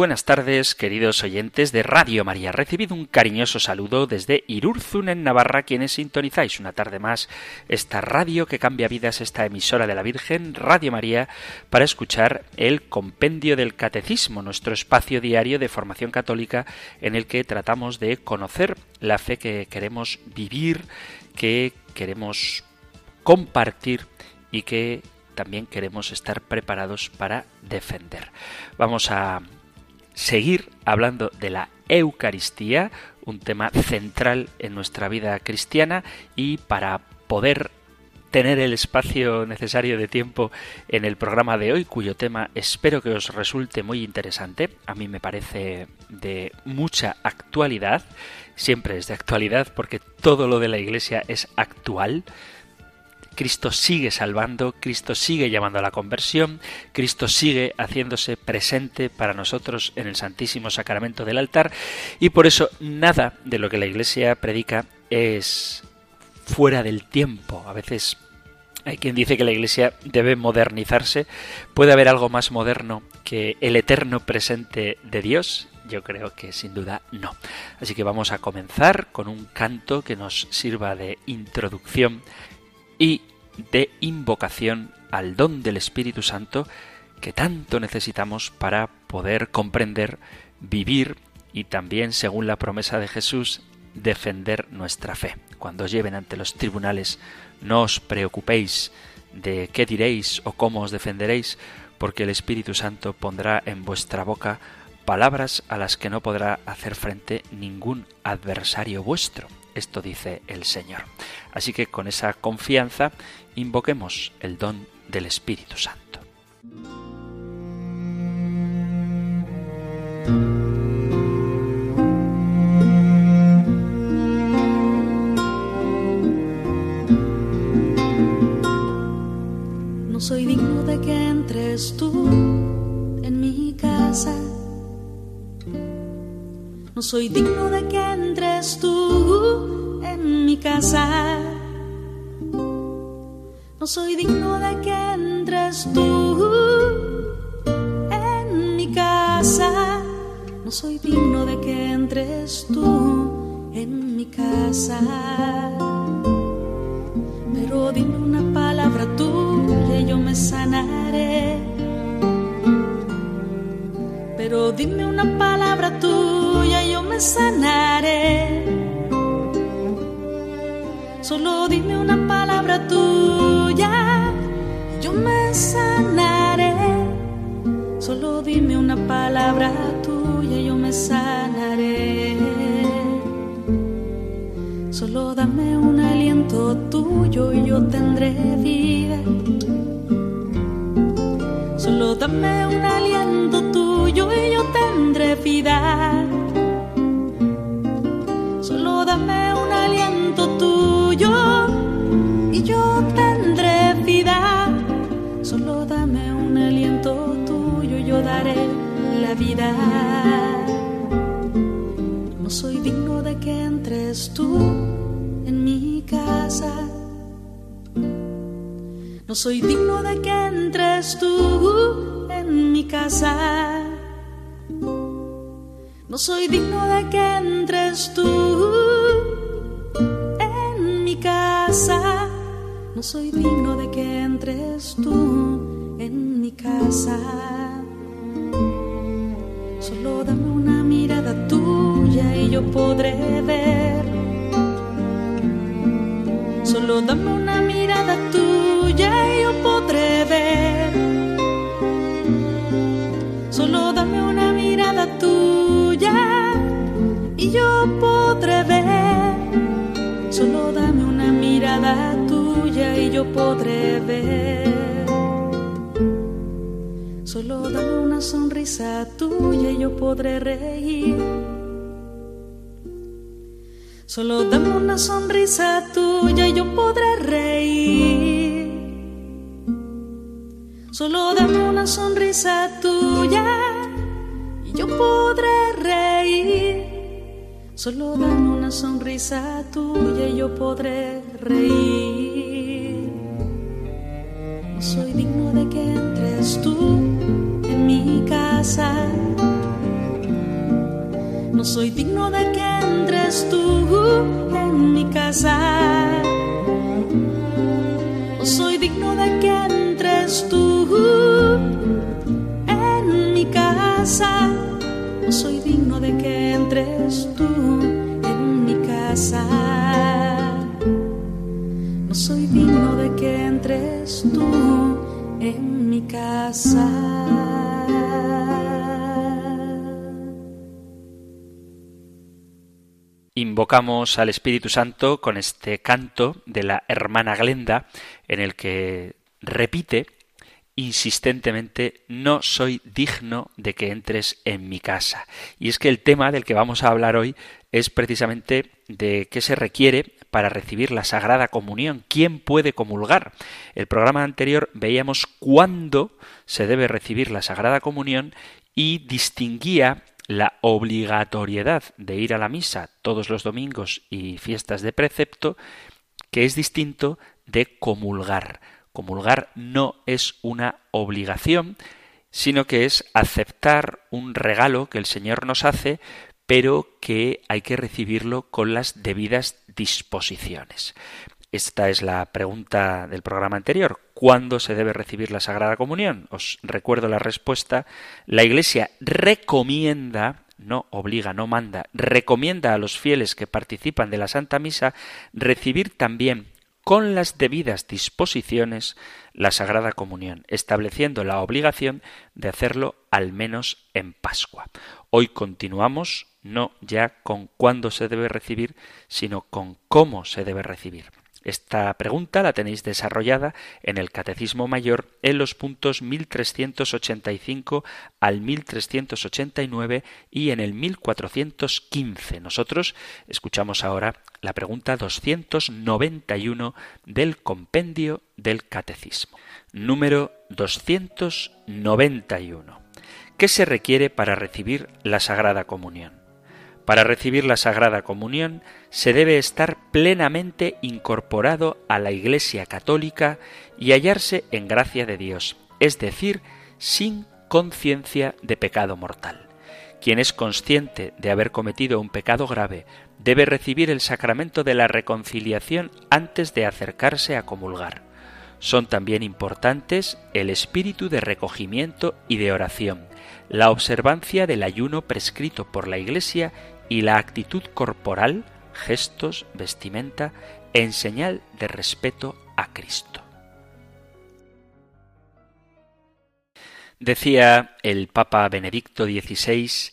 Buenas tardes, queridos oyentes de Radio María. Recibido un cariñoso saludo desde Irurzun, en Navarra, quienes sintonizáis una tarde más esta radio que cambia vidas, esta emisora de la Virgen, Radio María, para escuchar el Compendio del Catecismo, nuestro espacio diario de formación católica en el que tratamos de conocer la fe que queremos vivir, que queremos compartir y que también queremos estar preparados para defender. Vamos a seguir hablando de la Eucaristía, un tema central en nuestra vida cristiana y para poder tener el espacio necesario de tiempo en el programa de hoy, cuyo tema espero que os resulte muy interesante. A mí me parece de mucha actualidad, siempre es de actualidad porque todo lo de la Iglesia es actual. Cristo sigue salvando, Cristo sigue llamando a la conversión, Cristo sigue haciéndose presente para nosotros en el Santísimo Sacramento del altar y por eso nada de lo que la Iglesia predica es fuera del tiempo. A veces hay quien dice que la Iglesia debe modernizarse. ¿Puede haber algo más moderno que el eterno presente de Dios? Yo creo que sin duda no. Así que vamos a comenzar con un canto que nos sirva de introducción y de invocación al don del Espíritu Santo que tanto necesitamos para poder comprender, vivir y también, según la promesa de Jesús, defender nuestra fe. Cuando os lleven ante los tribunales, no os preocupéis de qué diréis o cómo os defenderéis, porque el Espíritu Santo pondrá en vuestra boca palabras a las que no podrá hacer frente ningún adversario vuestro. Esto dice el Señor. Así que con esa confianza invoquemos el don del Espíritu Santo. No soy digno de que entres tú en mi casa. No soy digno de que entres tú en mi casa no soy digno de que entres tú en mi casa. No soy digno de que entres tú en mi casa. Pero dime una palabra tuya y yo me sanaré. Pero dime una palabra tuya sanaré. Solo dime una palabra tuya yo me sanaré. Solo dime una palabra tuya, yo me sanaré. Solo dame un aliento tuyo y yo tendré vida. Solo dame un aliento tuyo y yo tendré vida. No soy digno de que entres tú en mi casa. No soy digno de que entres tú en mi casa. No soy digno de que entres tú en mi casa. No soy digno de que entres tú en mi casa. Solo dame una mirada tuya y yo podré ver. Solo dame una mirada tuya y yo podré ver. Solo dame una mirada tuya y yo podré ver. Solo dame una mirada y yo podré ver. Sonrisa tuya y yo podré reír. Solo dame una sonrisa tuya y yo podré reír. Solo dame una sonrisa tuya y yo podré reír. Solo dame una sonrisa tuya y yo podré reír. No soy digno de que entres tú No soy digno de que entres tú en mi casa. No soy digno de que entres tú en mi casa. No soy digno de que entres tú en mi casa. No soy digno de que entres tú en mi casa. Invocamos al Espíritu Santo con este canto de la hermana Glenda en el que repite insistentemente no soy digno de que entres en mi casa. Y es que el tema del que vamos a hablar hoy es precisamente de qué se requiere para recibir la Sagrada Comunión. ¿Quién puede comulgar? El programa anterior veíamos cuándo se debe recibir la Sagrada Comunión y distinguía la obligatoriedad de ir a la misa todos los domingos y fiestas de precepto, que es distinto de comulgar. Comulgar no es una obligación, sino que es aceptar un regalo que el Señor nos hace, pero que hay que recibirlo con las debidas disposiciones. Esta es la pregunta del programa anterior. ¿Cuándo se debe recibir la Sagrada Comunión? Os recuerdo la respuesta. La Iglesia recomienda, no obliga, no manda, recomienda a los fieles que participan de la Santa Misa recibir también con las debidas disposiciones la Sagrada Comunión, estableciendo la obligación de hacerlo al menos en Pascua. Hoy continuamos no ya con cuándo se debe recibir, sino con cómo se debe recibir. Esta pregunta la tenéis desarrollada en el Catecismo Mayor en los puntos 1385 al 1389 y en el 1415. Nosotros escuchamos ahora la pregunta 291 del compendio del Catecismo. Número 291. ¿Qué se requiere para recibir la Sagrada Comunión? Para recibir la Sagrada Comunión se debe estar plenamente incorporado a la Iglesia Católica y hallarse en gracia de Dios, es decir, sin conciencia de pecado mortal. Quien es consciente de haber cometido un pecado grave debe recibir el sacramento de la reconciliación antes de acercarse a comulgar. Son también importantes el espíritu de recogimiento y de oración, la observancia del ayuno prescrito por la Iglesia y la actitud corporal, gestos, vestimenta, en señal de respeto a Cristo. Decía el Papa Benedicto XVI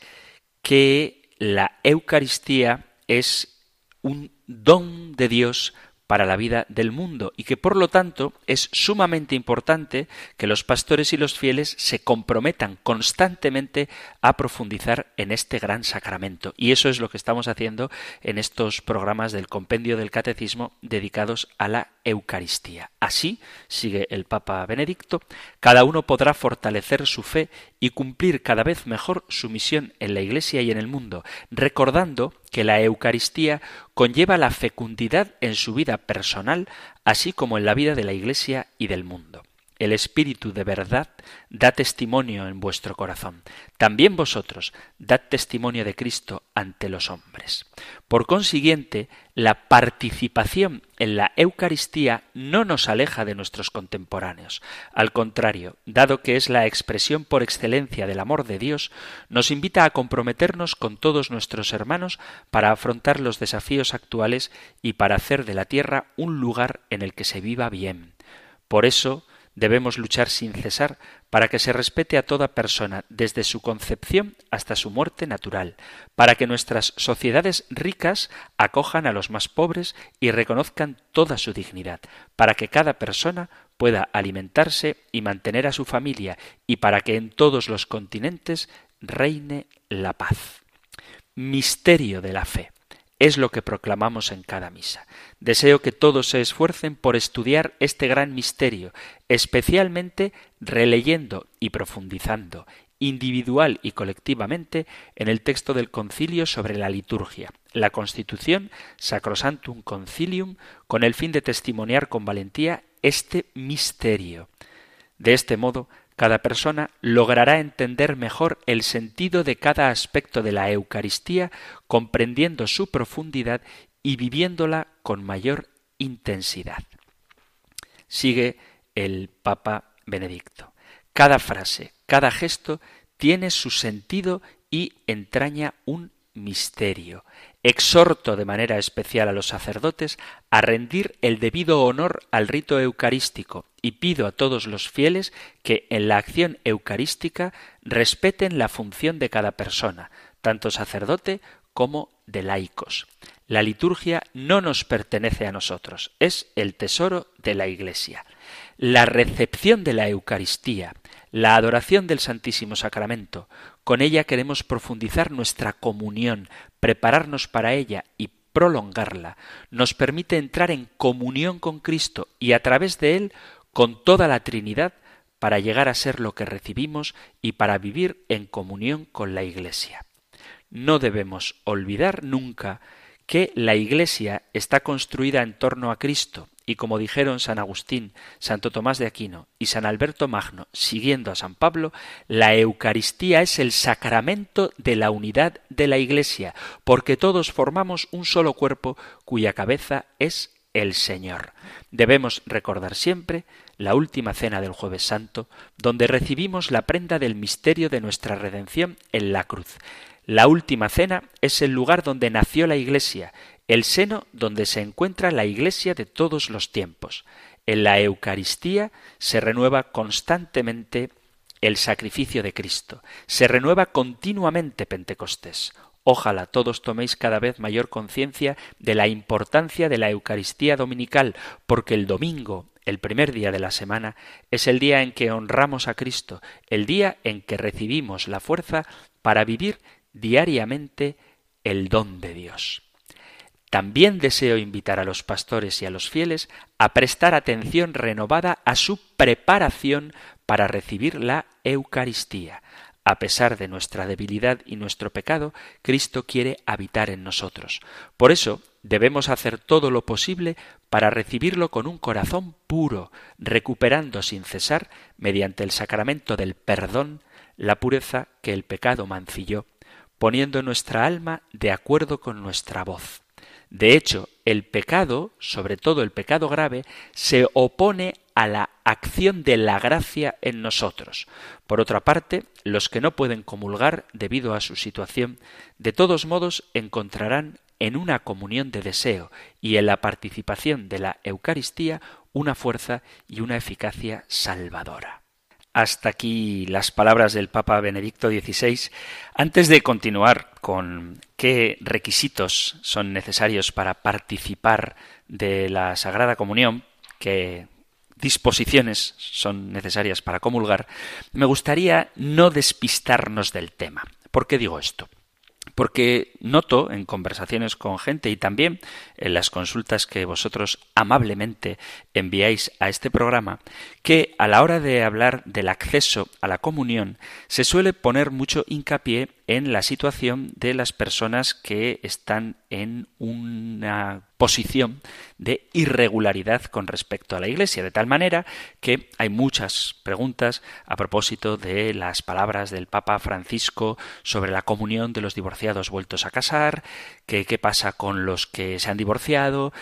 que la Eucaristía es un don de Dios para la vida del mundo y que por lo tanto es sumamente importante que los pastores y los fieles se comprometan constantemente a profundizar en este gran sacramento. Y eso es lo que estamos haciendo en estos programas del compendio del catecismo dedicados a la Eucaristía. Así, sigue el Papa Benedicto, cada uno podrá fortalecer su fe y cumplir cada vez mejor su misión en la Iglesia y en el mundo, recordando que la Eucaristía conlleva la fecundidad en su vida personal, así como en la vida de la Iglesia y del mundo. El Espíritu de verdad da testimonio en vuestro corazón. También vosotros dad testimonio de Cristo ante los hombres. Por consiguiente, la participación en la Eucaristía no nos aleja de nuestros contemporáneos. Al contrario, dado que es la expresión por excelencia del amor de Dios, nos invita a comprometernos con todos nuestros hermanos para afrontar los desafíos actuales y para hacer de la tierra un lugar en el que se viva bien. Por eso, Debemos luchar sin cesar para que se respete a toda persona desde su concepción hasta su muerte natural, para que nuestras sociedades ricas acojan a los más pobres y reconozcan toda su dignidad, para que cada persona pueda alimentarse y mantener a su familia, y para que en todos los continentes reine la paz. Misterio de la fe. Es lo que proclamamos en cada misa. Deseo que todos se esfuercen por estudiar este gran misterio, especialmente releyendo y profundizando individual y colectivamente en el texto del concilio sobre la liturgia, la constitución Sacrosantum Concilium, con el fin de testimoniar con valentía este misterio. De este modo, cada persona logrará entender mejor el sentido de cada aspecto de la Eucaristía, comprendiendo su profundidad y viviéndola con mayor intensidad. Sigue el Papa Benedicto. Cada frase, cada gesto tiene su sentido y entraña un misterio. Exhorto de manera especial a los sacerdotes a rendir el debido honor al rito eucarístico y pido a todos los fieles que en la acción eucarística respeten la función de cada persona, tanto sacerdote como de laicos. La liturgia no nos pertenece a nosotros, es el tesoro de la Iglesia. La recepción de la Eucaristía, la adoración del Santísimo Sacramento, con ella queremos profundizar nuestra comunión, prepararnos para ella y prolongarla, nos permite entrar en comunión con Cristo y a través de él con toda la Trinidad para llegar a ser lo que recibimos y para vivir en comunión con la Iglesia. No debemos olvidar nunca que la Iglesia está construida en torno a Cristo y como dijeron San Agustín, Santo Tomás de Aquino y San Alberto Magno, siguiendo a San Pablo, la Eucaristía es el sacramento de la unidad de la Iglesia, porque todos formamos un solo cuerpo cuya cabeza es el Señor. Debemos recordar siempre la última cena del jueves santo, donde recibimos la prenda del misterio de nuestra redención en la cruz. La última cena es el lugar donde nació la Iglesia, el seno donde se encuentra la Iglesia de todos los tiempos. En la Eucaristía se renueva constantemente el sacrificio de Cristo, se renueva continuamente Pentecostés. Ojalá todos toméis cada vez mayor conciencia de la importancia de la Eucaristía dominical, porque el domingo, el primer día de la semana, es el día en que honramos a Cristo, el día en que recibimos la fuerza para vivir diariamente el don de Dios. También deseo invitar a los pastores y a los fieles a prestar atención renovada a su preparación para recibir la Eucaristía. A pesar de nuestra debilidad y nuestro pecado, Cristo quiere habitar en nosotros. Por eso debemos hacer todo lo posible para recibirlo con un corazón puro, recuperando sin cesar, mediante el sacramento del perdón, la pureza que el pecado mancilló, poniendo nuestra alma de acuerdo con nuestra voz. De hecho, el pecado, sobre todo el pecado grave, se opone a la acción de la gracia en nosotros. Por otra parte, los que no pueden comulgar debido a su situación, de todos modos encontrarán en una comunión de deseo y en la participación de la Eucaristía una fuerza y una eficacia salvadora. Hasta aquí las palabras del Papa Benedicto XVI. Antes de continuar con qué requisitos son necesarios para participar de la Sagrada Comunión, qué disposiciones son necesarias para comulgar, me gustaría no despistarnos del tema. ¿Por qué digo esto? porque noto en conversaciones con gente y también en las consultas que vosotros amablemente enviáis a este programa, que a la hora de hablar del acceso a la comunión se suele poner mucho hincapié en la situación de las personas que están en una posición de irregularidad con respecto a la Iglesia, de tal manera que hay muchas preguntas a propósito de las palabras del Papa Francisco sobre la comunión de los divorciados vueltos a casar, que qué pasa con los que se han divorciado,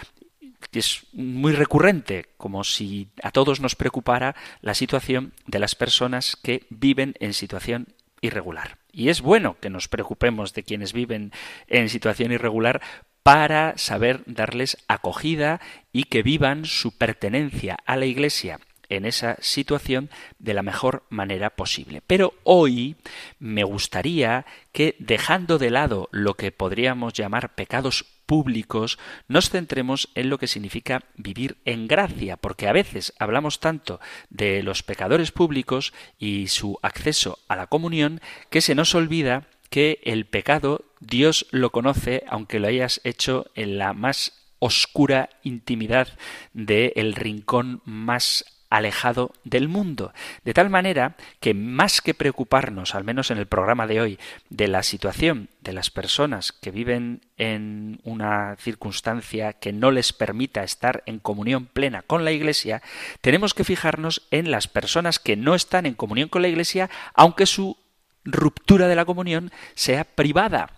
es muy recurrente, como si a todos nos preocupara la situación de las personas que viven en situación irregular. Y es bueno que nos preocupemos de quienes viven en situación irregular para saber darles acogida y que vivan su pertenencia a la Iglesia en esa situación de la mejor manera posible. Pero hoy me gustaría que, dejando de lado lo que podríamos llamar pecados públicos, nos centremos en lo que significa vivir en gracia, porque a veces hablamos tanto de los pecadores públicos y su acceso a la comunión que se nos olvida que el pecado Dios lo conoce aunque lo hayas hecho en la más oscura intimidad del rincón más alejado del mundo. De tal manera que más que preocuparnos, al menos en el programa de hoy, de la situación de las personas que viven en una circunstancia que no les permita estar en comunión plena con la Iglesia, tenemos que fijarnos en las personas que no están en comunión con la Iglesia, aunque su ruptura de la comunión sea privada.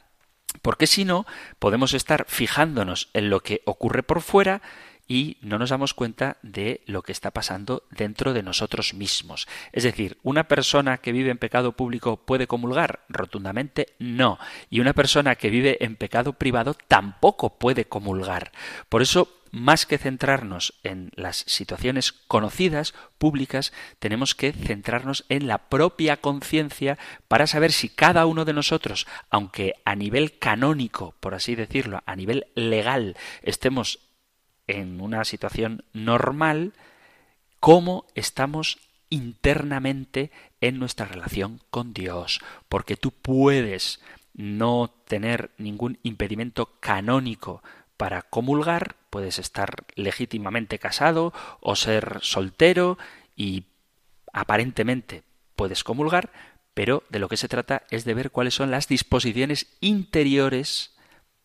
Porque si no, podemos estar fijándonos en lo que ocurre por fuera y no nos damos cuenta de lo que está pasando dentro de nosotros mismos. Es decir, ¿una persona que vive en pecado público puede comulgar? Rotundamente no. Y una persona que vive en pecado privado tampoco puede comulgar. Por eso más que centrarnos en las situaciones conocidas, públicas, tenemos que centrarnos en la propia conciencia para saber si cada uno de nosotros, aunque a nivel canónico, por así decirlo, a nivel legal, estemos en una situación normal, cómo estamos internamente en nuestra relación con Dios. Porque tú puedes no tener ningún impedimento canónico para comulgar, puedes estar legítimamente casado o ser soltero y aparentemente puedes comulgar, pero de lo que se trata es de ver cuáles son las disposiciones interiores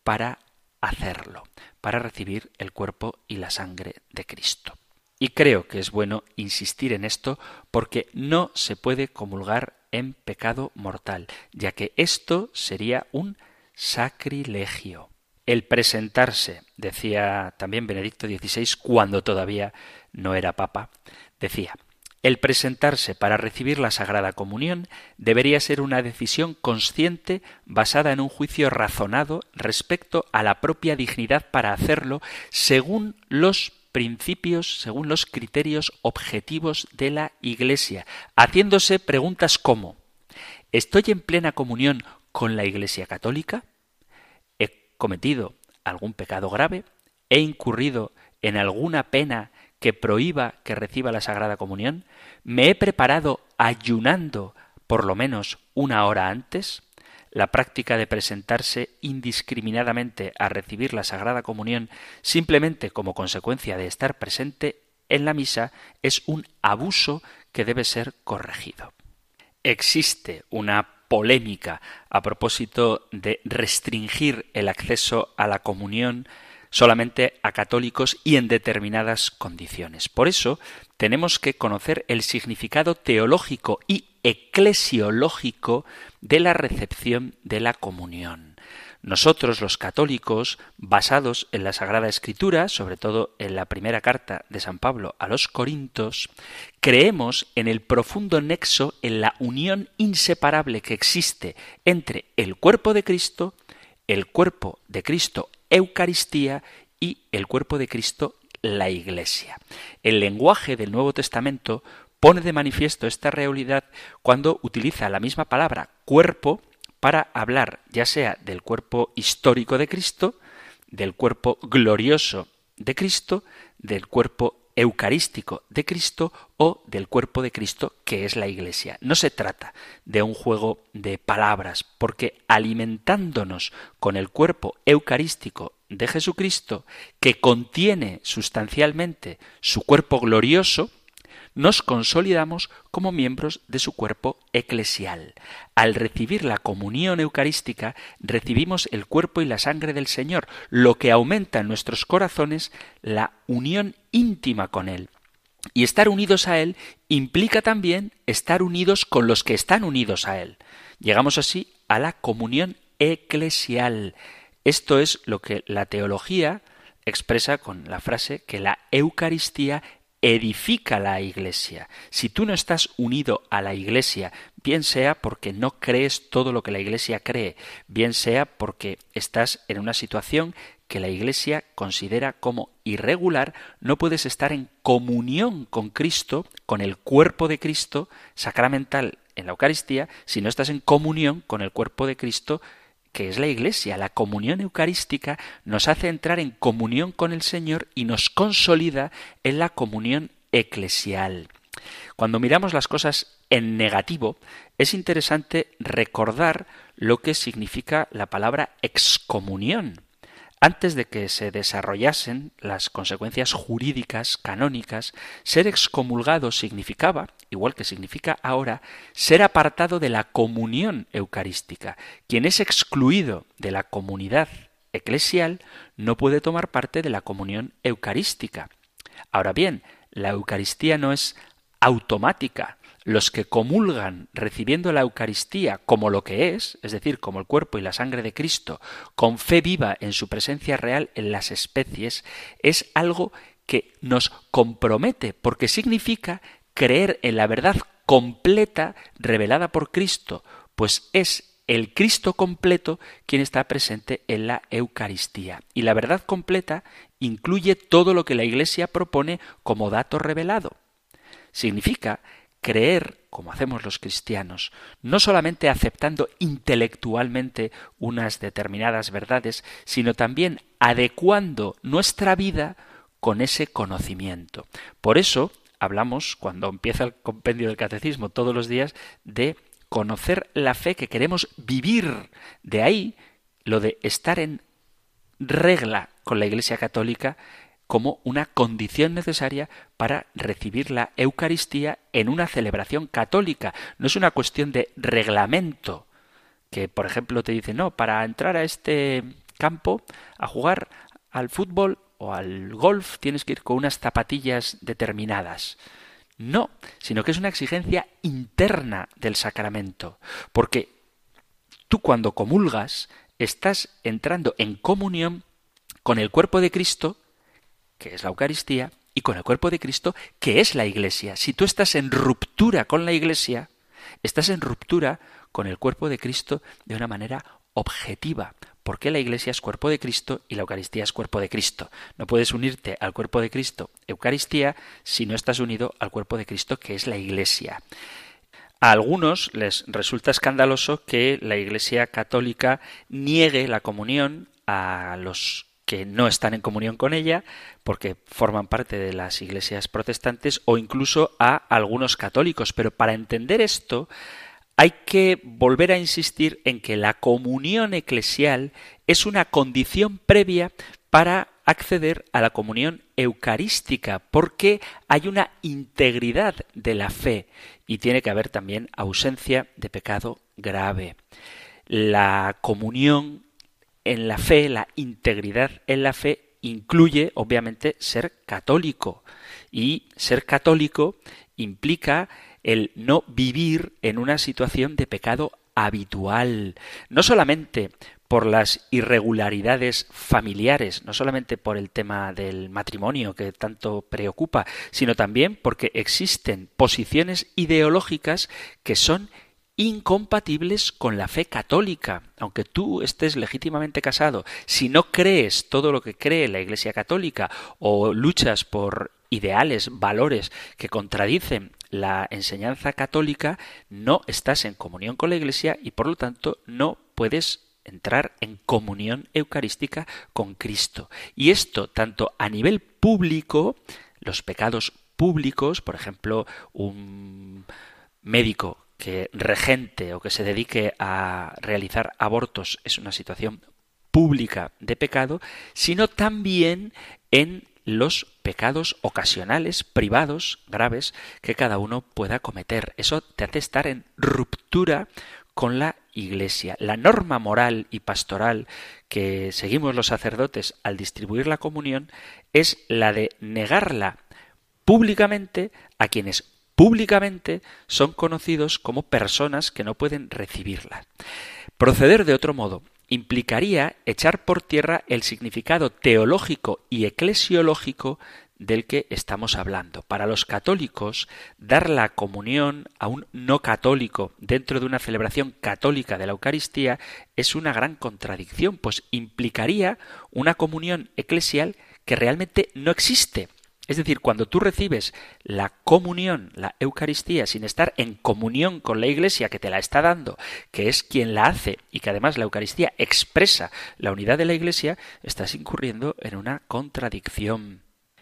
para hacerlo, para recibir el cuerpo y la sangre de Cristo. Y creo que es bueno insistir en esto porque no se puede comulgar en pecado mortal, ya que esto sería un sacrilegio el presentarse, decía también Benedicto XVI cuando todavía no era papa, decía, el presentarse para recibir la Sagrada Comunión debería ser una decisión consciente basada en un juicio razonado respecto a la propia dignidad para hacerlo según los principios, según los criterios objetivos de la Iglesia, haciéndose preguntas como ¿Estoy en plena comunión con la Iglesia Católica? cometido algún pecado grave? ¿He incurrido en alguna pena que prohíba que reciba la Sagrada Comunión? ¿Me he preparado ayunando por lo menos una hora antes? La práctica de presentarse indiscriminadamente a recibir la Sagrada Comunión simplemente como consecuencia de estar presente en la misa es un abuso que debe ser corregido. Existe una polémica a propósito de restringir el acceso a la comunión solamente a católicos y en determinadas condiciones. Por eso tenemos que conocer el significado teológico y eclesiológico de la recepción de la comunión. Nosotros los católicos, basados en la Sagrada Escritura, sobre todo en la primera carta de San Pablo a los Corintos, creemos en el profundo nexo, en la unión inseparable que existe entre el cuerpo de Cristo, el cuerpo de Cristo Eucaristía y el cuerpo de Cristo la Iglesia. El lenguaje del Nuevo Testamento pone de manifiesto esta realidad cuando utiliza la misma palabra cuerpo para hablar ya sea del cuerpo histórico de Cristo, del cuerpo glorioso de Cristo, del cuerpo eucarístico de Cristo o del cuerpo de Cristo que es la Iglesia. No se trata de un juego de palabras, porque alimentándonos con el cuerpo eucarístico de Jesucristo, que contiene sustancialmente su cuerpo glorioso, nos consolidamos como miembros de su cuerpo eclesial. Al recibir la comunión eucarística, recibimos el cuerpo y la sangre del Señor, lo que aumenta en nuestros corazones la unión íntima con Él. Y estar unidos a Él implica también estar unidos con los que están unidos a Él. Llegamos así a la comunión eclesial. Esto es lo que la teología expresa con la frase que la Eucaristía edifica la iglesia. Si tú no estás unido a la iglesia, bien sea porque no crees todo lo que la iglesia cree, bien sea porque estás en una situación que la iglesia considera como irregular, no puedes estar en comunión con Cristo, con el cuerpo de Cristo sacramental en la Eucaristía, si no estás en comunión con el cuerpo de Cristo que es la Iglesia. La comunión eucarística nos hace entrar en comunión con el Señor y nos consolida en la comunión eclesial. Cuando miramos las cosas en negativo, es interesante recordar lo que significa la palabra excomunión antes de que se desarrollasen las consecuencias jurídicas canónicas, ser excomulgado significaba, igual que significa ahora, ser apartado de la comunión eucarística. Quien es excluido de la comunidad eclesial no puede tomar parte de la comunión eucarística. Ahora bien, la Eucaristía no es automática, los que comulgan recibiendo la Eucaristía como lo que es, es decir, como el cuerpo y la sangre de Cristo, con fe viva en su presencia real en las especies, es algo que nos compromete, porque significa creer en la verdad completa revelada por Cristo, pues es el Cristo completo quien está presente en la Eucaristía. Y la verdad completa incluye todo lo que la Iglesia propone como dato revelado. Significa creer, como hacemos los cristianos, no solamente aceptando intelectualmente unas determinadas verdades, sino también adecuando nuestra vida con ese conocimiento. Por eso hablamos, cuando empieza el compendio del catecismo todos los días, de conocer la fe que queremos vivir. De ahí lo de estar en regla con la Iglesia Católica como una condición necesaria para recibir la Eucaristía en una celebración católica. No es una cuestión de reglamento, que por ejemplo te dice, no, para entrar a este campo a jugar al fútbol o al golf tienes que ir con unas zapatillas determinadas. No, sino que es una exigencia interna del sacramento, porque tú cuando comulgas estás entrando en comunión con el cuerpo de Cristo que es la Eucaristía, y con el cuerpo de Cristo, que es la Iglesia. Si tú estás en ruptura con la Iglesia, estás en ruptura con el cuerpo de Cristo de una manera objetiva, porque la Iglesia es cuerpo de Cristo y la Eucaristía es cuerpo de Cristo. No puedes unirte al cuerpo de Cristo, Eucaristía, si no estás unido al cuerpo de Cristo, que es la Iglesia. A algunos les resulta escandaloso que la Iglesia católica niegue la comunión a los que no están en comunión con ella porque forman parte de las iglesias protestantes o incluso a algunos católicos. Pero para entender esto hay que volver a insistir en que la comunión eclesial es una condición previa para acceder a la comunión eucarística, porque hay una integridad de la fe y tiene que haber también ausencia de pecado grave. La comunión en la fe, la integridad en la fe incluye, obviamente, ser católico. Y ser católico implica el no vivir en una situación de pecado habitual, no solamente por las irregularidades familiares, no solamente por el tema del matrimonio que tanto preocupa, sino también porque existen posiciones ideológicas que son incompatibles con la fe católica. Aunque tú estés legítimamente casado, si no crees todo lo que cree la Iglesia católica o luchas por ideales, valores que contradicen la enseñanza católica, no estás en comunión con la Iglesia y por lo tanto no puedes entrar en comunión eucarística con Cristo. Y esto tanto a nivel público, los pecados públicos, por ejemplo, un médico que regente o que se dedique a realizar abortos es una situación pública de pecado, sino también en los pecados ocasionales, privados, graves, que cada uno pueda cometer. Eso te hace estar en ruptura con la Iglesia. La norma moral y pastoral que seguimos los sacerdotes al distribuir la comunión es la de negarla públicamente a quienes públicamente son conocidos como personas que no pueden recibirla. Proceder de otro modo implicaría echar por tierra el significado teológico y eclesiológico del que estamos hablando. Para los católicos, dar la comunión a un no católico dentro de una celebración católica de la Eucaristía es una gran contradicción, pues implicaría una comunión eclesial que realmente no existe. Es decir, cuando tú recibes la comunión, la Eucaristía, sin estar en comunión con la Iglesia que te la está dando, que es quien la hace y que además la Eucaristía expresa la unidad de la Iglesia, estás incurriendo en una contradicción.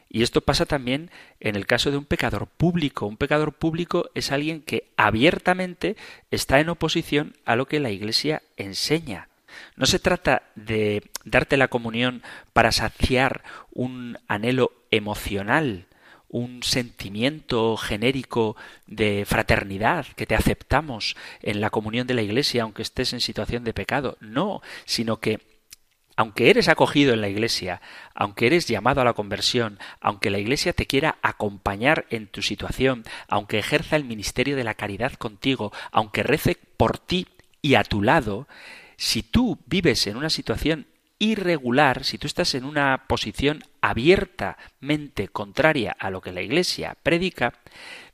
Y esto pasa también en el caso de un pecador público. Un pecador público es alguien que abiertamente está en oposición a lo que la Iglesia enseña. No se trata de darte la comunión para saciar un anhelo emocional, un sentimiento genérico de fraternidad, que te aceptamos en la comunión de la Iglesia aunque estés en situación de pecado. No, sino que aunque eres acogido en la Iglesia, aunque eres llamado a la conversión, aunque la Iglesia te quiera acompañar en tu situación, aunque ejerza el ministerio de la caridad contigo, aunque rece por ti y a tu lado, si tú vives en una situación irregular, si tú estás en una posición abiertamente contraria a lo que la Iglesia predica,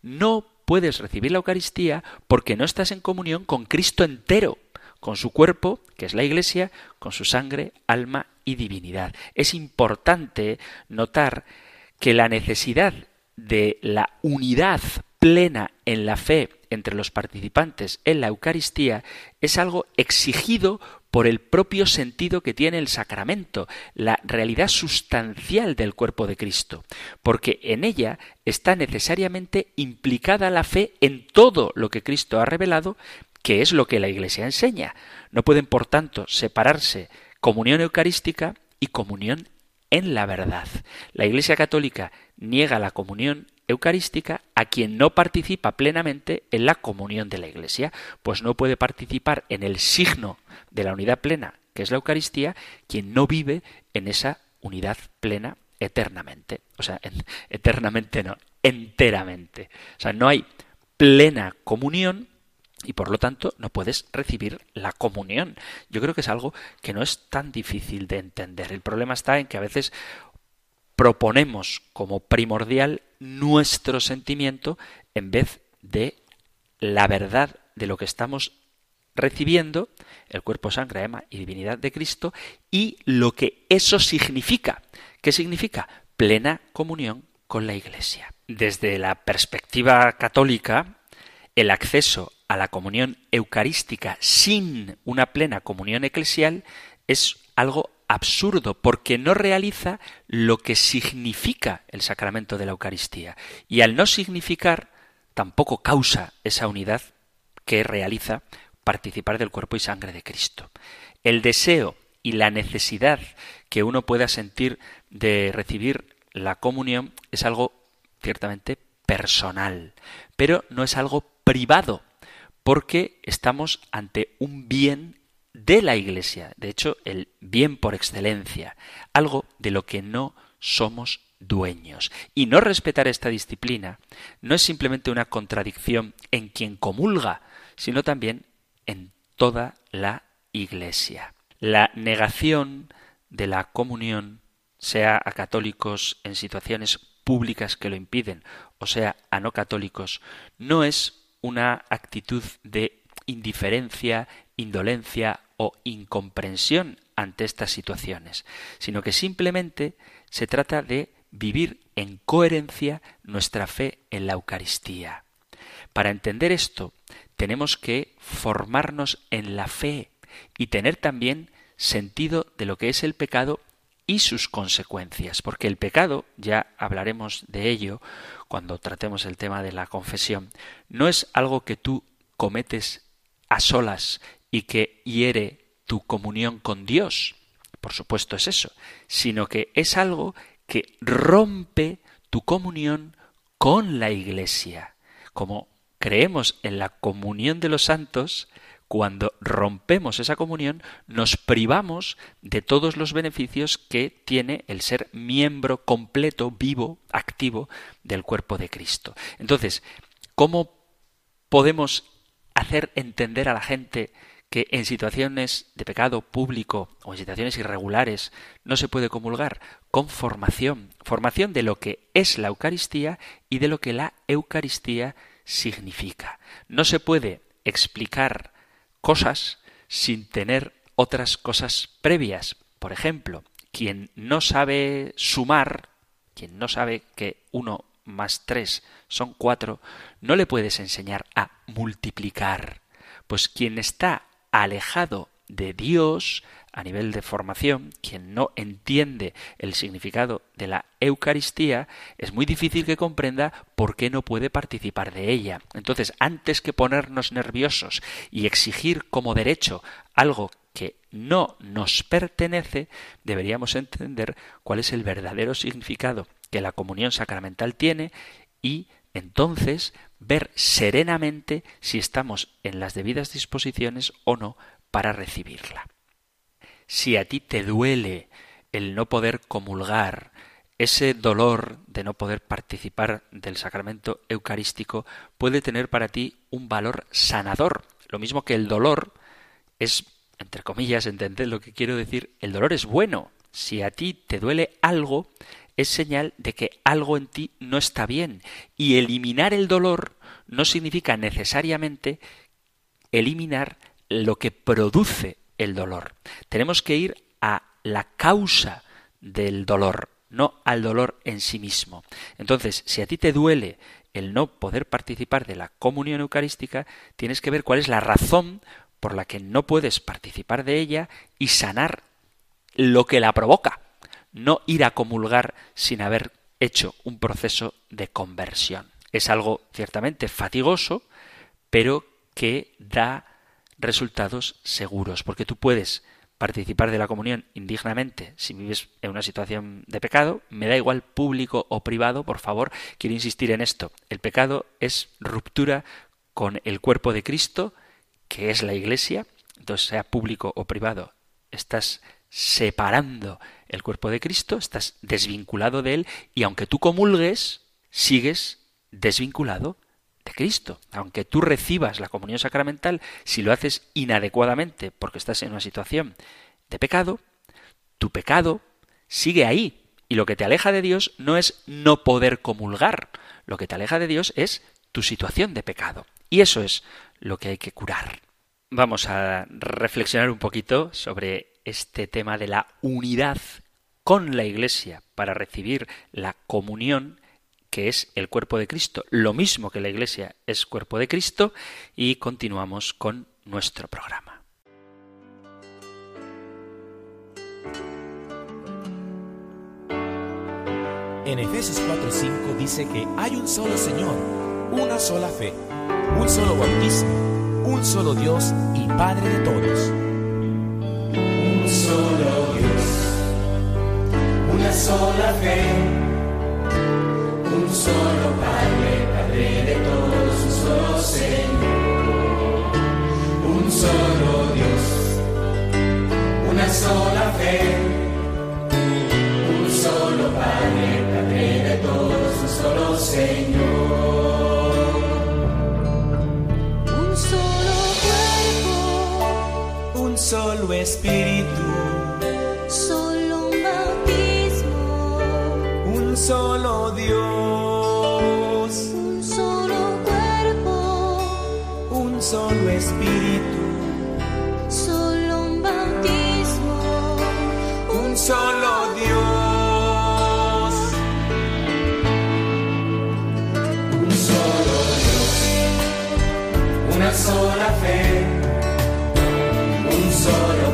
no puedes recibir la Eucaristía porque no estás en comunión con Cristo entero, con su cuerpo, que es la Iglesia, con su sangre, alma y divinidad. Es importante notar que la necesidad de la unidad plena en la fe entre los participantes en la Eucaristía es algo exigido por el propio sentido que tiene el sacramento, la realidad sustancial del cuerpo de Cristo, porque en ella está necesariamente implicada la fe en todo lo que Cristo ha revelado, que es lo que la Iglesia enseña. No pueden, por tanto, separarse comunión eucarística y comunión en la verdad. La Iglesia Católica niega la comunión eucarística a quien no participa plenamente en la comunión de la Iglesia, pues no puede participar en el signo de la unidad plena, que es la Eucaristía, quien no vive en esa unidad plena eternamente. O sea, eternamente no, enteramente. O sea, no hay plena comunión y por lo tanto no puedes recibir la comunión. Yo creo que es algo que no es tan difícil de entender. El problema está en que a veces proponemos como primordial nuestro sentimiento en vez de la verdad de lo que estamos recibiendo, el cuerpo, sangre, alma y divinidad de Cristo, y lo que eso significa. ¿Qué significa? Plena comunión con la Iglesia. Desde la perspectiva católica, el acceso a la comunión eucarística sin una plena comunión eclesial es algo absurdo porque no realiza lo que significa el sacramento de la Eucaristía. Y al no significar, tampoco causa esa unidad que realiza participar del cuerpo y sangre de Cristo. El deseo y la necesidad que uno pueda sentir de recibir la comunión es algo ciertamente personal, pero no es algo privado, porque estamos ante un bien de la Iglesia, de hecho el bien por excelencia, algo de lo que no somos dueños. Y no respetar esta disciplina no es simplemente una contradicción en quien comulga, sino también en toda la Iglesia. La negación de la comunión, sea a católicos en situaciones públicas que lo impiden, o sea a no católicos, no es una actitud de indiferencia, indolencia o incomprensión ante estas situaciones, sino que simplemente se trata de vivir en coherencia nuestra fe en la Eucaristía. Para entender esto, tenemos que formarnos en la fe y tener también sentido de lo que es el pecado y sus consecuencias, porque el pecado, ya hablaremos de ello cuando tratemos el tema de la confesión, no es algo que tú cometes a solas y que hiere tu comunión con Dios, por supuesto es eso, sino que es algo que rompe tu comunión con la Iglesia. Como creemos en la comunión de los santos, cuando rompemos esa comunión, nos privamos de todos los beneficios que tiene el ser miembro completo, vivo, activo del cuerpo de Cristo. Entonces, ¿cómo podemos hacer entender a la gente que en situaciones de pecado público o en situaciones irregulares no se puede comulgar con formación, formación de lo que es la Eucaristía y de lo que la Eucaristía significa. No se puede explicar cosas sin tener otras cosas previas. Por ejemplo, quien no sabe sumar, quien no sabe que uno más tres son cuatro, no le puedes enseñar a multiplicar. Pues quien está alejado de Dios, a nivel de formación, quien no entiende el significado de la Eucaristía, es muy difícil que comprenda por qué no puede participar de ella. Entonces, antes que ponernos nerviosos y exigir como derecho algo que no nos pertenece, deberíamos entender cuál es el verdadero significado que la comunión sacramental tiene y entonces ver serenamente si estamos en las debidas disposiciones o no para recibirla. Si a ti te duele el no poder comulgar, ese dolor de no poder participar del sacramento eucarístico puede tener para ti un valor sanador. Lo mismo que el dolor es, entre comillas, entended lo que quiero decir, el dolor es bueno. Si a ti te duele algo, es señal de que algo en ti no está bien. Y eliminar el dolor no significa necesariamente eliminar lo que produce el dolor. Tenemos que ir a la causa del dolor, no al dolor en sí mismo. Entonces, si a ti te duele el no poder participar de la comunión eucarística, tienes que ver cuál es la razón por la que no puedes participar de ella y sanar lo que la provoca. No ir a comulgar sin haber hecho un proceso de conversión. Es algo ciertamente fatigoso, pero que da resultados seguros, porque tú puedes participar de la comunión indignamente si vives en una situación de pecado, me da igual público o privado, por favor, quiero insistir en esto. El pecado es ruptura con el cuerpo de Cristo, que es la Iglesia, entonces sea público o privado, estás separando el cuerpo de Cristo, estás desvinculado de él y aunque tú comulgues, sigues desvinculado de Cristo. Aunque tú recibas la comunión sacramental, si lo haces inadecuadamente porque estás en una situación de pecado, tu pecado sigue ahí. Y lo que te aleja de Dios no es no poder comulgar, lo que te aleja de Dios es tu situación de pecado. Y eso es lo que hay que curar. Vamos a reflexionar un poquito sobre este tema de la unidad con la Iglesia para recibir la comunión que es el cuerpo de Cristo, lo mismo que la Iglesia es cuerpo de Cristo, y continuamos con nuestro programa. En Efesios 4:5 dice que hay un solo Señor, una sola fe, un solo bautismo, un solo Dios y Padre de todos. Solo Dios, una sola fe. Un solo Padre, Padre de todos, un solo Señor, un solo Dios, una sola fe, un solo Padre, Padre de todos, un solo Señor. Un solo cuerpo, Un solo Espíritu, Espíritu, solo un bautismo, un solo Dios. Un solo Dios, una sola fe, un solo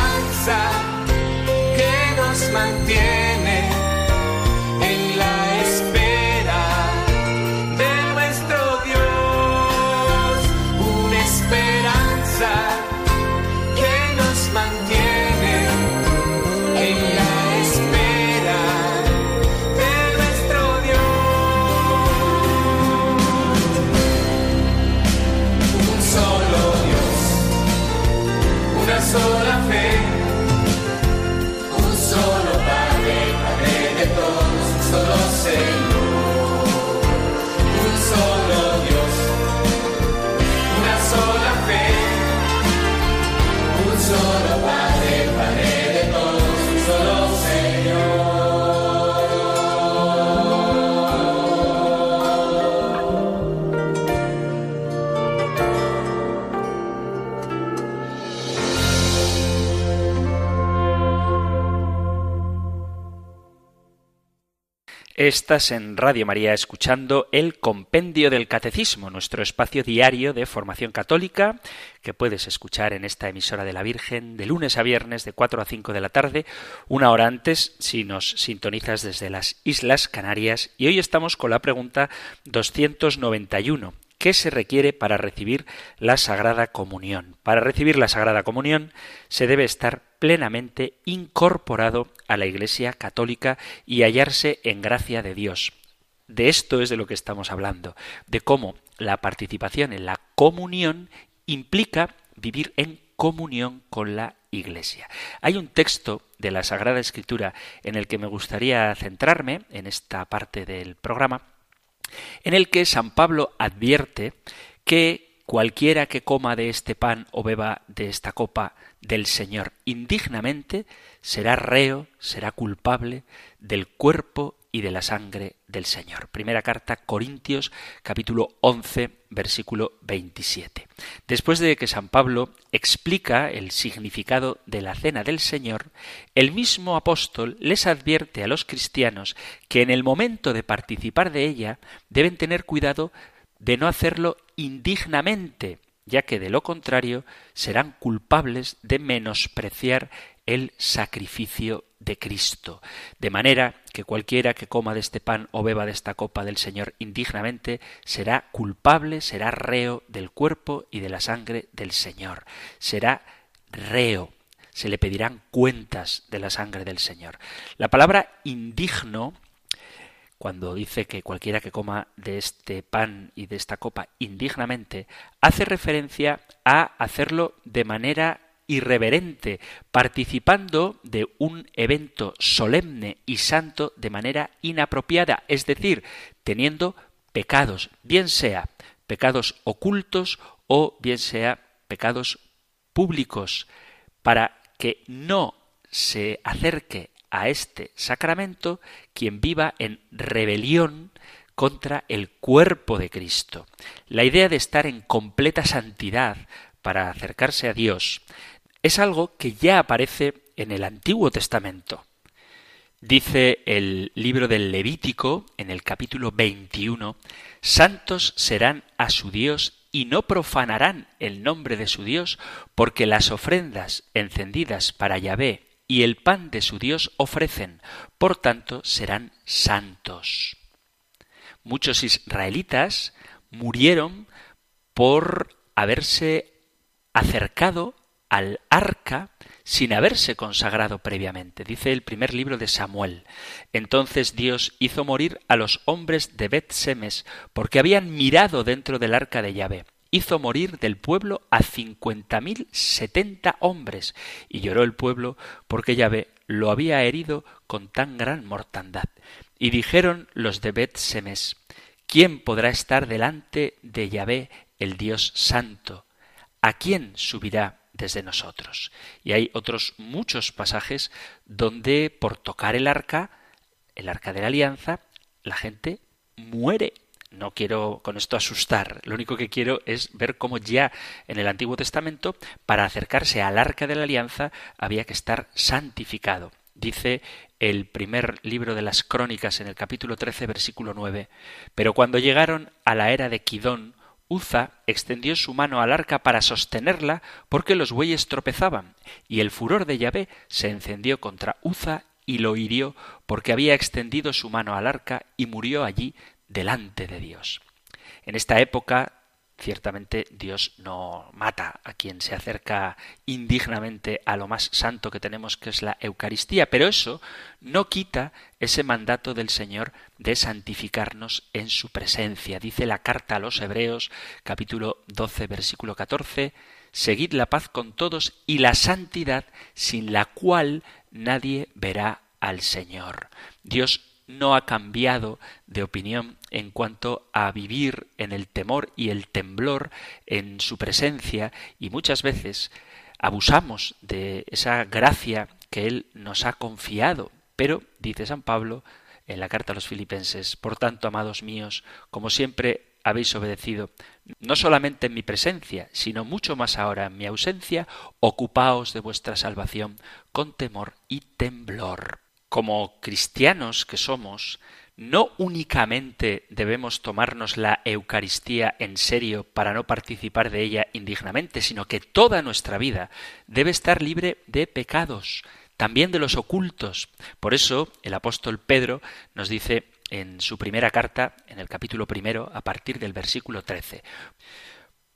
esperanza que nos mantiene. Estás en Radio María escuchando el Compendio del Catecismo, nuestro espacio diario de formación católica que puedes escuchar en esta emisora de la Virgen de lunes a viernes de 4 a 5 de la tarde, una hora antes si nos sintonizas desde las Islas Canarias. Y hoy estamos con la pregunta 291 ¿Qué se requiere para recibir la Sagrada Comunión? Para recibir la Sagrada Comunión se debe estar plenamente incorporado a la Iglesia católica y hallarse en gracia de Dios. De esto es de lo que estamos hablando, de cómo la participación en la comunión implica vivir en comunión con la Iglesia. Hay un texto de la Sagrada Escritura en el que me gustaría centrarme en esta parte del programa, en el que San Pablo advierte que cualquiera que coma de este pan o beba de esta copa del Señor indignamente será reo, será culpable del cuerpo y de la sangre del Señor. Primera carta Corintios capítulo 11 versículo 27. Después de que San Pablo explica el significado de la cena del Señor, el mismo apóstol les advierte a los cristianos que en el momento de participar de ella deben tener cuidado de no hacerlo indignamente, ya que de lo contrario serán culpables de menospreciar el sacrificio de Cristo. De manera que cualquiera que coma de este pan o beba de esta copa del Señor indignamente será culpable, será reo del cuerpo y de la sangre del Señor. Será reo. Se le pedirán cuentas de la sangre del Señor. La palabra indigno cuando dice que cualquiera que coma de este pan y de esta copa indignamente, hace referencia a hacerlo de manera irreverente, participando de un evento solemne y santo de manera inapropiada, es decir, teniendo pecados, bien sea pecados ocultos o bien sea pecados públicos, para que no se acerque a este sacramento quien viva en rebelión contra el cuerpo de Cristo. La idea de estar en completa santidad para acercarse a Dios es algo que ya aparece en el Antiguo Testamento. Dice el libro del Levítico en el capítulo 21, Santos serán a su Dios y no profanarán el nombre de su Dios, porque las ofrendas encendidas para Yahvé y el pan de su Dios ofrecen, por tanto serán santos. Muchos israelitas murieron por haberse acercado al arca sin haberse consagrado previamente. Dice el primer libro de Samuel. Entonces Dios hizo morir a los hombres de Bet-Semes porque habían mirado dentro del arca de Yahvé hizo morir del pueblo a cincuenta mil setenta hombres, y lloró el pueblo porque Yahvé lo había herido con tan gran mortandad. Y dijeron los de Bet Semes, ¿quién podrá estar delante de Yahvé, el Dios santo? ¿A quién subirá desde nosotros? Y hay otros muchos pasajes donde por tocar el arca, el arca de la alianza, la gente muere no quiero con esto asustar, lo único que quiero es ver cómo ya en el Antiguo Testamento, para acercarse al arca de la alianza, había que estar santificado. Dice el primer libro de las Crónicas en el capítulo 13, versículo 9. Pero cuando llegaron a la era de Kidón, Uza extendió su mano al arca para sostenerla porque los bueyes tropezaban, y el furor de Yahvé se encendió contra Uza y lo hirió porque había extendido su mano al arca y murió allí delante de Dios. En esta época Ciertamente Dios no mata a quien se acerca indignamente a lo más santo que tenemos, que es la Eucaristía, pero eso no quita ese mandato del Señor de santificarnos en su presencia. Dice la carta a los Hebreos, capítulo 12, versículo 14, Seguid la paz con todos y la santidad sin la cual nadie verá al Señor. Dios no ha cambiado de opinión en cuanto a vivir en el temor y el temblor en su presencia y muchas veces abusamos de esa gracia que Él nos ha confiado. Pero, dice San Pablo en la carta a los filipenses, por tanto, amados míos, como siempre habéis obedecido, no solamente en mi presencia, sino mucho más ahora en mi ausencia, ocupaos de vuestra salvación con temor y temblor como cristianos que somos, no únicamente debemos tomarnos la Eucaristía en serio para no participar de ella indignamente, sino que toda nuestra vida debe estar libre de pecados, también de los ocultos. Por eso el apóstol Pedro nos dice en su primera carta, en el capítulo primero, a partir del versículo 13.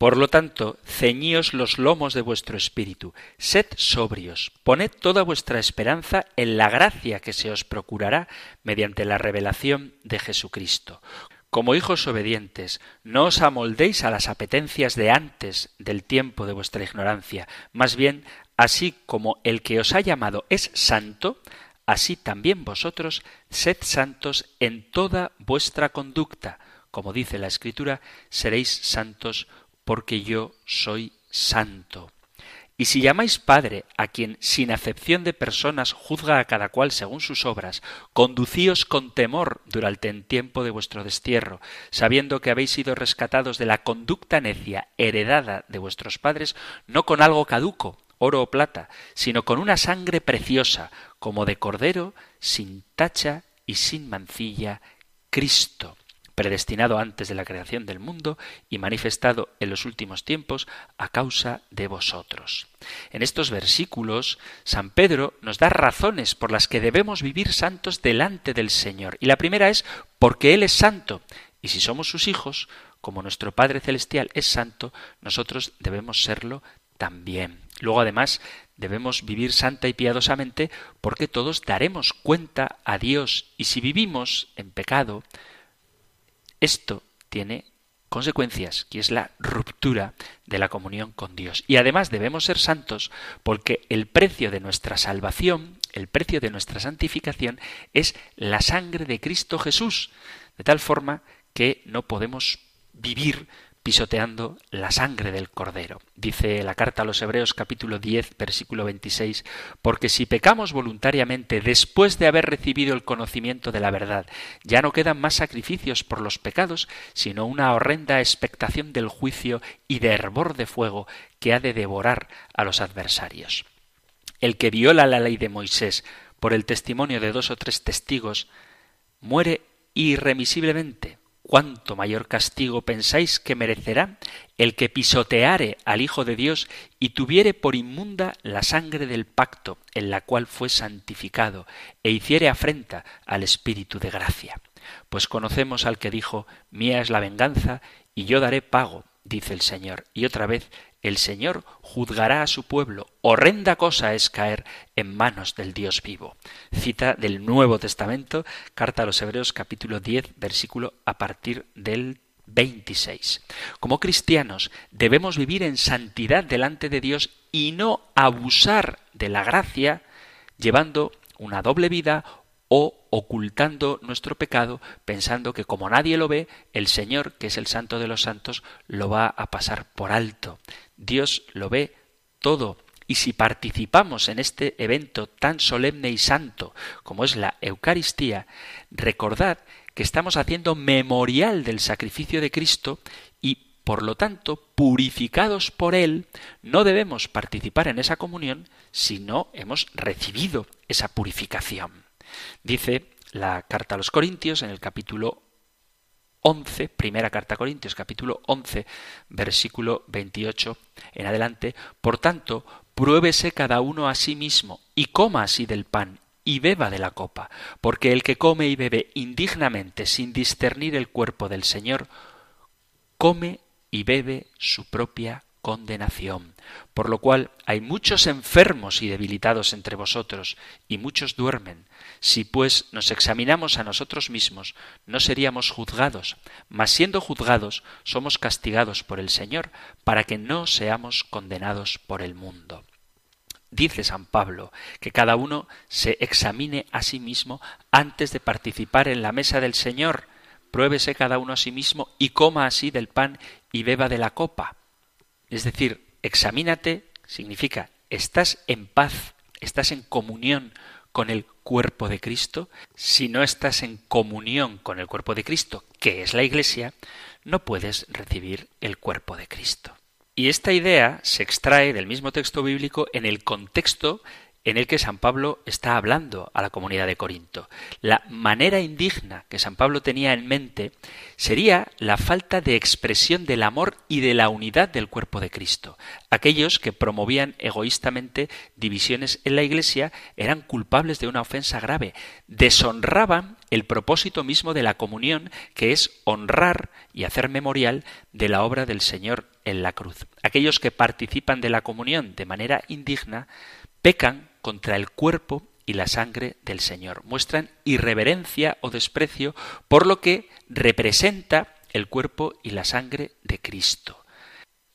Por lo tanto, ceñíos los lomos de vuestro espíritu, sed sobrios, poned toda vuestra esperanza en la gracia que se os procurará mediante la revelación de Jesucristo. Como hijos obedientes, no os amoldéis a las apetencias de antes del tiempo de vuestra ignorancia, más bien, así como el que os ha llamado es santo, así también vosotros sed santos en toda vuestra conducta. Como dice la Escritura, seréis santos porque yo soy santo. Y si llamáis Padre a quien sin acepción de personas juzga a cada cual según sus obras, conducíos con temor durante el tiempo de vuestro destierro, sabiendo que habéis sido rescatados de la conducta necia heredada de vuestros padres, no con algo caduco, oro o plata, sino con una sangre preciosa, como de cordero, sin tacha y sin mancilla, Cristo predestinado antes de la creación del mundo y manifestado en los últimos tiempos a causa de vosotros. En estos versículos, San Pedro nos da razones por las que debemos vivir santos delante del Señor. Y la primera es porque Él es santo. Y si somos sus hijos, como nuestro Padre Celestial es santo, nosotros debemos serlo también. Luego, además, debemos vivir santa y piadosamente porque todos daremos cuenta a Dios. Y si vivimos en pecado, esto tiene consecuencias, que es la ruptura de la comunión con Dios. Y además debemos ser santos porque el precio de nuestra salvación, el precio de nuestra santificación es la sangre de Cristo Jesús, de tal forma que no podemos vivir pisoteando la sangre del Cordero. Dice la carta a los Hebreos capítulo 10 versículo 26, porque si pecamos voluntariamente después de haber recibido el conocimiento de la verdad, ya no quedan más sacrificios por los pecados, sino una horrenda expectación del juicio y de hervor de fuego que ha de devorar a los adversarios. El que viola la ley de Moisés por el testimonio de dos o tres testigos, muere irremisiblemente ¿Cuánto mayor castigo pensáis que merecerá el que pisoteare al Hijo de Dios y tuviere por inmunda la sangre del pacto en la cual fue santificado e hiciere afrenta al Espíritu de gracia? Pues conocemos al que dijo Mía es la venganza y yo daré pago, dice el Señor. Y otra vez el Señor juzgará a su pueblo. Horrenda cosa es caer en manos del Dios vivo. Cita del Nuevo Testamento, carta a los Hebreos capítulo 10, versículo a partir del 26. Como cristianos debemos vivir en santidad delante de Dios y no abusar de la gracia llevando una doble vida o ocultando nuestro pecado pensando que como nadie lo ve, el Señor, que es el santo de los santos, lo va a pasar por alto. Dios lo ve todo. Y si participamos en este evento tan solemne y santo como es la Eucaristía, recordad que estamos haciendo memorial del sacrificio de Cristo y por lo tanto, purificados por Él, no debemos participar en esa comunión si no hemos recibido esa purificación. Dice la carta a los Corintios en el capítulo 11, primera carta a Corintios, capítulo 11, versículo 28 en adelante, por tanto, pruébese cada uno a sí mismo y coma así del pan y beba de la copa, porque el que come y bebe indignamente sin discernir el cuerpo del Señor, come y bebe su propia condenación. Por lo cual hay muchos enfermos y debilitados entre vosotros, y muchos duermen. Si pues nos examinamos a nosotros mismos, no seríamos juzgados, mas siendo juzgados, somos castigados por el Señor, para que no seamos condenados por el mundo. Dice San Pablo que cada uno se examine a sí mismo antes de participar en la mesa del Señor. Pruébese cada uno a sí mismo y coma así del pan y beba de la copa. Es decir, examínate significa estás en paz, estás en comunión con el cuerpo de Cristo. Si no estás en comunión con el cuerpo de Cristo, que es la Iglesia, no puedes recibir el cuerpo de Cristo. Y esta idea se extrae del mismo texto bíblico en el contexto en el que San Pablo está hablando a la comunidad de Corinto. La manera indigna que San Pablo tenía en mente sería la falta de expresión del amor y de la unidad del cuerpo de Cristo. Aquellos que promovían egoístamente divisiones en la Iglesia eran culpables de una ofensa grave, deshonraban el propósito mismo de la comunión, que es honrar y hacer memorial de la obra del Señor en la cruz. Aquellos que participan de la comunión de manera indigna pecan contra el cuerpo y la sangre del Señor. Muestran irreverencia o desprecio por lo que representa el cuerpo y la sangre de Cristo.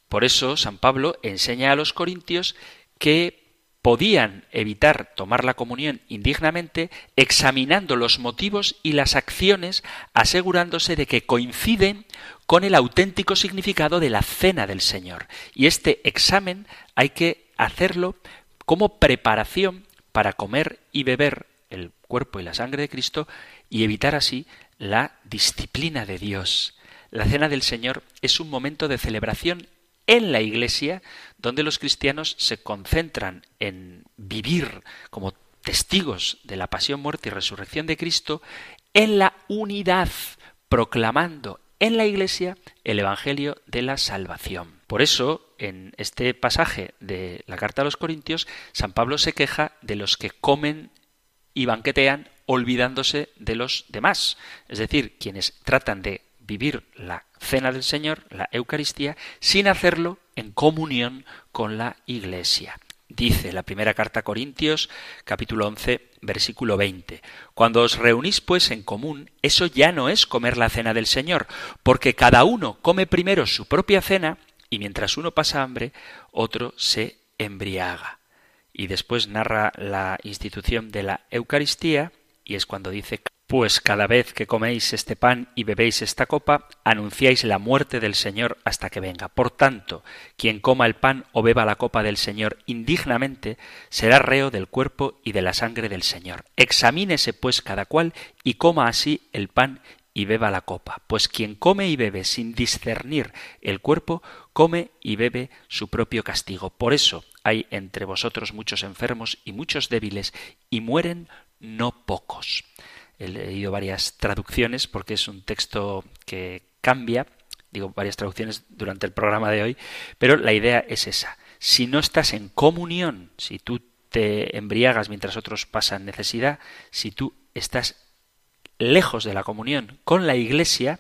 Por eso San Pablo enseña a los corintios que podían evitar tomar la comunión indignamente examinando los motivos y las acciones, asegurándose de que coinciden con el auténtico significado de la cena del Señor. Y este examen hay que hacerlo como preparación para comer y beber el cuerpo y la sangre de Cristo y evitar así la disciplina de Dios. La cena del Señor es un momento de celebración en la Iglesia donde los cristianos se concentran en vivir como testigos de la pasión, muerte y resurrección de Cristo en la unidad, proclamando en la Iglesia el Evangelio de la salvación. Por eso, en este pasaje de la carta a los Corintios, San Pablo se queja de los que comen y banquetean olvidándose de los demás. Es decir, quienes tratan de vivir la cena del Señor, la Eucaristía, sin hacerlo en comunión con la Iglesia. Dice la primera carta a Corintios, capítulo 11, versículo 20. Cuando os reunís pues en común, eso ya no es comer la cena del Señor, porque cada uno come primero su propia cena y mientras uno pasa hambre, otro se embriaga. Y después narra la institución de la Eucaristía, y es cuando dice pues cada vez que coméis este pan y bebéis esta copa, anunciáis la muerte del Señor hasta que venga. Por tanto, quien coma el pan o beba la copa del Señor indignamente, será reo del cuerpo y de la sangre del Señor. Examínese pues cada cual y coma así el pan y beba la copa, pues quien come y bebe sin discernir el cuerpo, come y bebe su propio castigo. Por eso hay entre vosotros muchos enfermos y muchos débiles, y mueren no pocos. He leído varias traducciones porque es un texto que cambia, digo varias traducciones durante el programa de hoy, pero la idea es esa. Si no estás en comunión, si tú te embriagas mientras otros pasan necesidad, si tú estás lejos de la comunión con la Iglesia,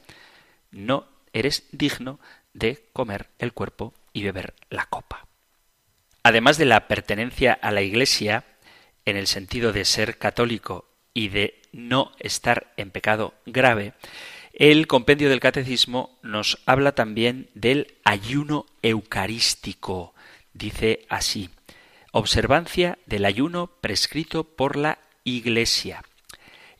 no eres digno de comer el cuerpo y beber la copa. Además de la pertenencia a la Iglesia, en el sentido de ser católico y de no estar en pecado grave, el compendio del catecismo nos habla también del ayuno eucarístico. Dice así, observancia del ayuno prescrito por la Iglesia.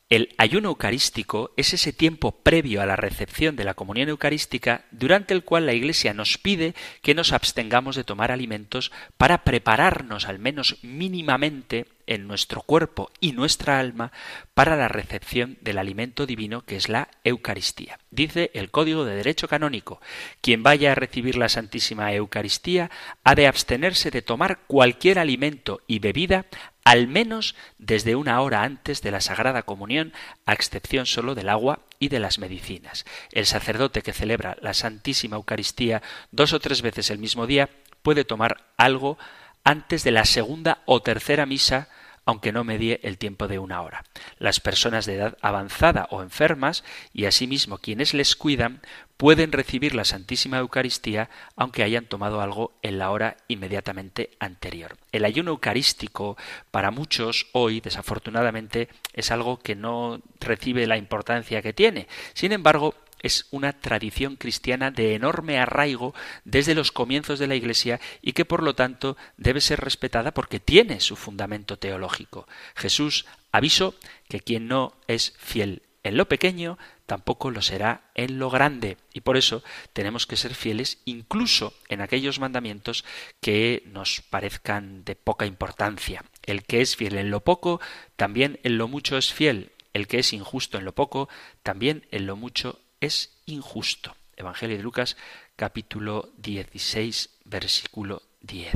El ayuno eucarístico es ese tiempo previo a la recepción de la comunión eucarística durante el cual la Iglesia nos pide que nos abstengamos de tomar alimentos para prepararnos al menos mínimamente en nuestro cuerpo y nuestra alma para la recepción del alimento divino que es la Eucaristía. Dice el Código de Derecho Canónico, quien vaya a recibir la Santísima Eucaristía ha de abstenerse de tomar cualquier alimento y bebida al menos desde una hora antes de la Sagrada Comunión, a excepción solo del agua y de las medicinas. El sacerdote que celebra la Santísima Eucaristía dos o tres veces el mismo día puede tomar algo antes de la segunda o tercera misa aunque no medie el tiempo de una hora. Las personas de edad avanzada o enfermas y asimismo quienes les cuidan pueden recibir la Santísima Eucaristía aunque hayan tomado algo en la hora inmediatamente anterior. El ayuno eucarístico para muchos hoy desafortunadamente es algo que no recibe la importancia que tiene. Sin embargo, es una tradición cristiana de enorme arraigo desde los comienzos de la Iglesia y que por lo tanto debe ser respetada porque tiene su fundamento teológico. Jesús avisó que quien no es fiel en lo pequeño tampoco lo será en lo grande. Y por eso tenemos que ser fieles incluso en aquellos mandamientos que nos parezcan de poca importancia. El que es fiel en lo poco, también en lo mucho es fiel. El que es injusto en lo poco, también en lo mucho es injusto. Evangelio de Lucas capítulo 16 versículo 10.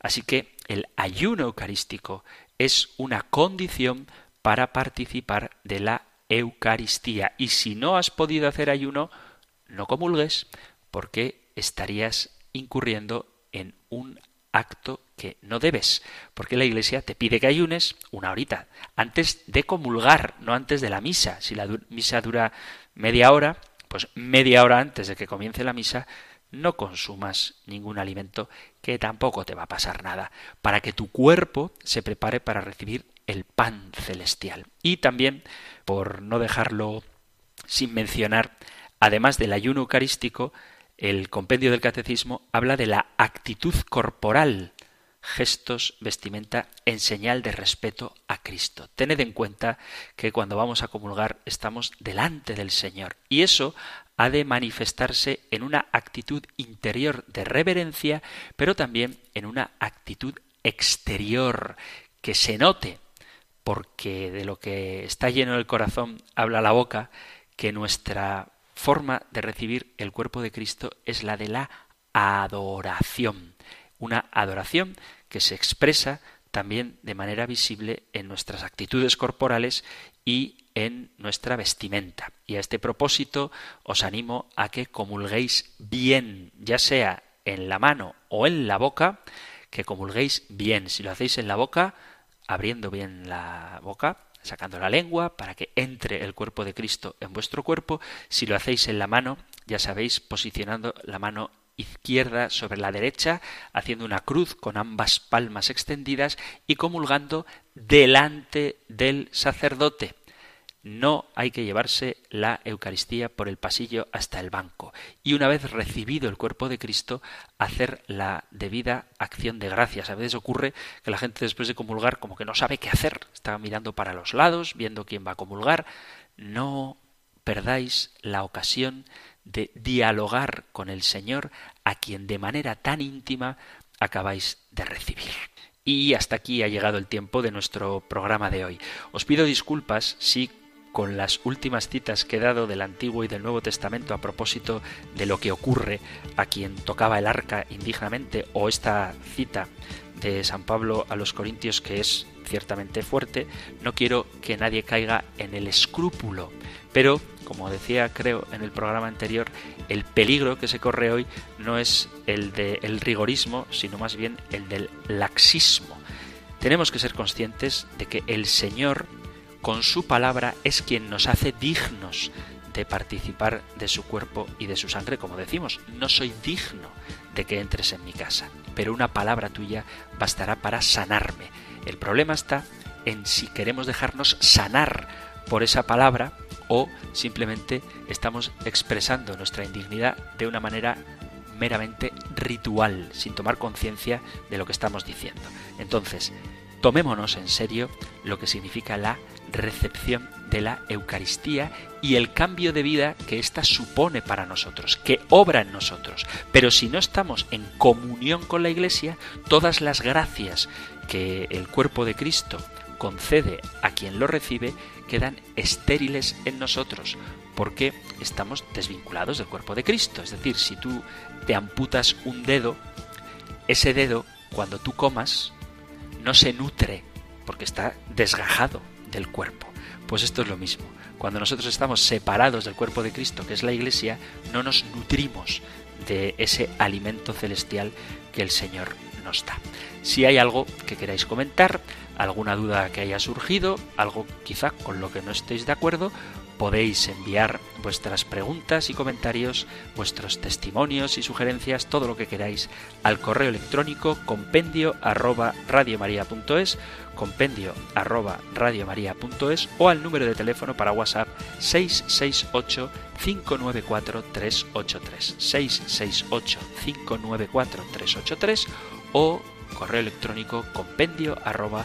Así que el ayuno eucarístico es una condición para participar de la Eucaristía. Y si no has podido hacer ayuno, no comulgues, porque estarías incurriendo en un acto que no debes, porque la Iglesia te pide que ayunes una horita antes de comulgar, no antes de la misa. Si la misa dura media hora, pues media hora antes de que comience la misa, no consumas ningún alimento que tampoco te va a pasar nada, para que tu cuerpo se prepare para recibir el pan celestial. Y también, por no dejarlo sin mencionar, además del ayuno eucarístico, el compendio del catecismo habla de la actitud corporal gestos, vestimenta en señal de respeto a Cristo. Tened en cuenta que cuando vamos a comulgar estamos delante del Señor y eso ha de manifestarse en una actitud interior de reverencia, pero también en una actitud exterior que se note, porque de lo que está lleno el corazón habla la boca, que nuestra forma de recibir el cuerpo de Cristo es la de la adoración. Una adoración que se expresa también de manera visible en nuestras actitudes corporales y en nuestra vestimenta. Y a este propósito os animo a que comulguéis bien, ya sea en la mano o en la boca, que comulguéis bien. Si lo hacéis en la boca, abriendo bien la boca, sacando la lengua para que entre el cuerpo de Cristo en vuestro cuerpo. Si lo hacéis en la mano, ya sabéis, posicionando la mano izquierda sobre la derecha, haciendo una cruz con ambas palmas extendidas y comulgando delante del sacerdote. No hay que llevarse la Eucaristía por el pasillo hasta el banco. Y una vez recibido el cuerpo de Cristo, hacer la debida acción de gracias. A veces ocurre que la gente después de comulgar como que no sabe qué hacer. Está mirando para los lados, viendo quién va a comulgar. No perdáis la ocasión de dialogar con el Señor a quien de manera tan íntima acabáis de recibir. Y hasta aquí ha llegado el tiempo de nuestro programa de hoy. Os pido disculpas si con las últimas citas que he dado del Antiguo y del Nuevo Testamento a propósito de lo que ocurre a quien tocaba el arca indignamente o esta cita de San Pablo a los Corintios que es ciertamente fuerte, no quiero que nadie caiga en el escrúpulo, pero como decía creo en el programa anterior, el peligro que se corre hoy no es el del rigorismo, sino más bien el del laxismo. Tenemos que ser conscientes de que el Señor, con su palabra, es quien nos hace dignos de participar de su cuerpo y de su sangre, como decimos, no soy digno de que entres en mi casa, pero una palabra tuya bastará para sanarme. El problema está en si queremos dejarnos sanar por esa palabra o simplemente estamos expresando nuestra indignidad de una manera meramente ritual, sin tomar conciencia de lo que estamos diciendo. Entonces, tomémonos en serio lo que significa la recepción de la Eucaristía y el cambio de vida que ésta supone para nosotros, que obra en nosotros. Pero si no estamos en comunión con la Iglesia, todas las gracias que el cuerpo de Cristo concede a quien lo recibe quedan estériles en nosotros, porque estamos desvinculados del cuerpo de Cristo. Es decir, si tú te amputas un dedo, ese dedo, cuando tú comas, no se nutre, porque está desgajado del cuerpo. Pues esto es lo mismo. Cuando nosotros estamos separados del cuerpo de Cristo, que es la Iglesia, no nos nutrimos de ese alimento celestial que el Señor nos da. Si hay algo que queráis comentar, alguna duda que haya surgido, algo quizá con lo que no estéis de acuerdo, podéis enviar vuestras preguntas y comentarios, vuestros testimonios y sugerencias, todo lo que queráis al correo electrónico compendio arroba radiomaria.es, compendio arroba radiomaria.es o al número de teléfono para WhatsApp 668 594 383 668 594 383 o correo electrónico compendio arroba.